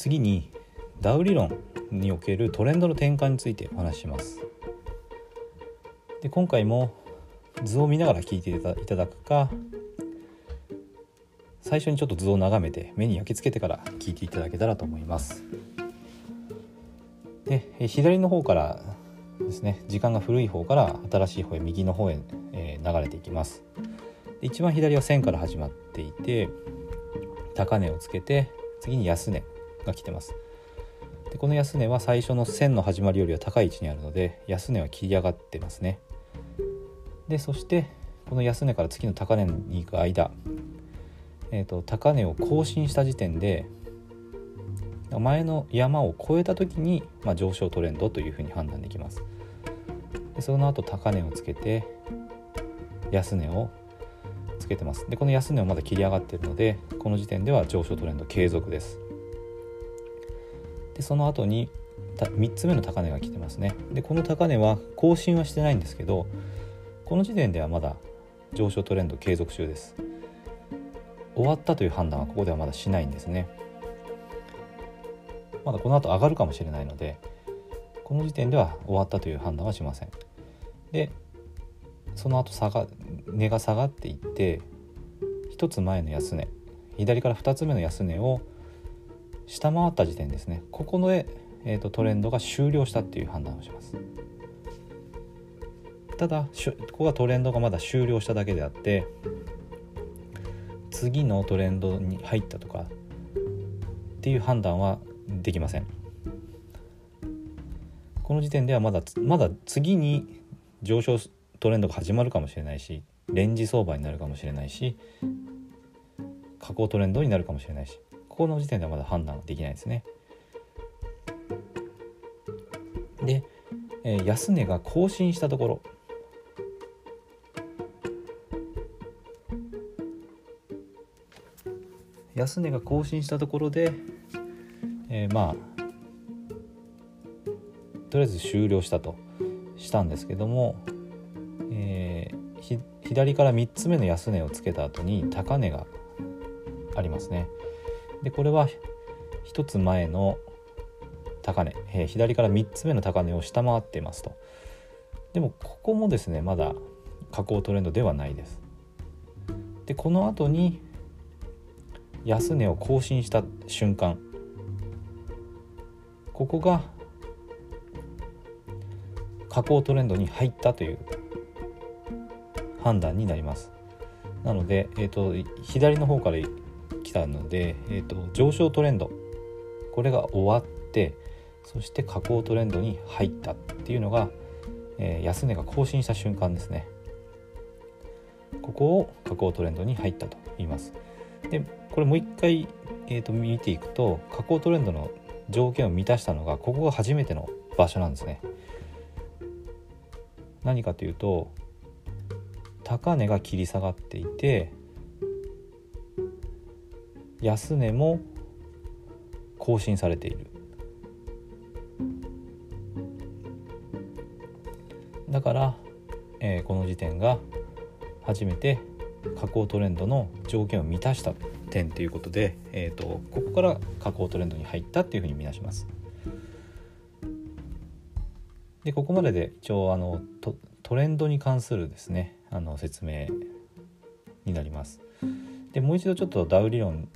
次にダウ理論におけるトレンドの転換についてお話しします。で今回も図を見ながら聞いていただくか最初にちょっと図を眺めて目に焼き付けてから聞いていただけたらと思います。で左の方からですね時間が古い方から新しい方へ右の方へ、え流れていきます。一番左は線から始まっていて高値をつけて次に安値。が来てます。でこの安値は最初の線の始まりよりは高い位置にあるので安値は切り上がってますね。でそしてこの安値から次の高値に行く間、えーと、高値を更新した時点で前の山を越えた時に、まあ、上昇トレンドというふうに判断できます。でその後高値をつけて安値をつけてます。でこの安値はまだ切り上がっているのでこの時点では上昇トレンド継続です。でその後に3つ目の高値が来てますね。でこの高値は更新はしてないんですけどこの時点ではまだ上昇トレンド継続中です。終わったという判断はここではまだしないんですね。まだこの後上がるかもしれないのでこの時点では終わったという判断はしません。でその後下が値が下がっていって1つ前の安値左から2つ目の安値を下回った時点ですね。ここで、えーと、トレンドが終了したっていう判断をします。ただここがトレンドがまだ終了しただけであって次のトレンドに入ったとかっていう判断はできません。この時点ではまだまだ次に上昇トレンドが始まるかもしれないしレンジ相場になるかもしれないし下降トレンドになるかもしれないしここの時点ではまだ判断できないですね。で、えー、安値が更新したところ安値が更新したところで、えー、まあとりあえず終了したとしたんですけども左から3つ目の安値をつけた後に高値がありますねでこれは1つ前の高値、えー、左から3つ目の高値を下回っていますと。でもここもですねまだ下降トレンドではないです。でこの後に安値を更新した瞬間。ここが下降トレンドに入ったという判断になります。なので、えーと、左の方から来たので、えーと、上昇トレンド。これが終わってそして下降トレンドに入ったっていうのが、えー、安値が更新した瞬間ですね。ここを下降トレンドに入ったと言います。でこれもう一回、えーと見ていくと下降トレンドの条件を満たしたのがここが初めての場所なんですね。何かというと高値が切り下がっていて安値も更新されているだから、えー、この時点が初めて下降トレンドの条件を満たした点ということで、えーと、ここから下降トレンドに入ったっていうふうに見なします。でここまでで一応あのトレンドに関するですねあの説明になります。でもう一度ちょっとダウ理論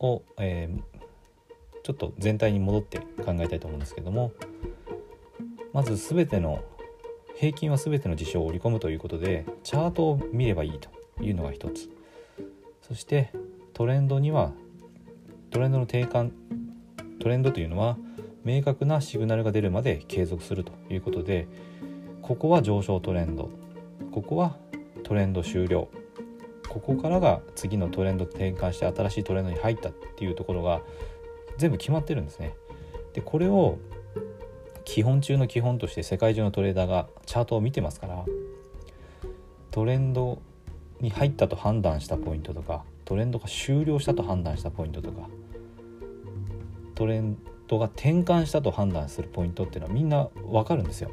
を、えー、ちょっと全体に戻って考えたいと思うんですけどもまず全ての平均は全ての事象を織り込むということでチャートを見ればいいというのが一つ。そしてトレンドにはトレンドの低下トレンドというのは明確なシグナルが出るまで継続するということでここは上昇トレンドここはトレンド終了ここからが次のトレンド転換して新しいトレンドに入ったっていうところが全部決まってるんですね。でこれを基本中の基本として世界中のトレーダーがチャートを見てますからトレンドに入ったと判断したポイントとかトレンドが終了したと判断したポイントとかトレンドが転換したと判断するポイントっていうのはみんな分かるんですよ。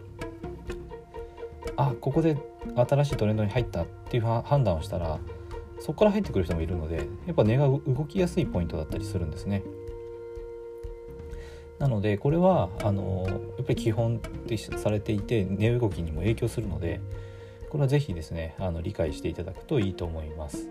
あここで新しいトレンドに入ったっていう判断をしたらそこから入ってくる人もいるのでやっぱ値が動きやすいポイントだったりするんですねなのでこれはあのやっぱり基本ってされていて値動きにも影響するのでこれは是非ですねあの理解していただくといいと思います。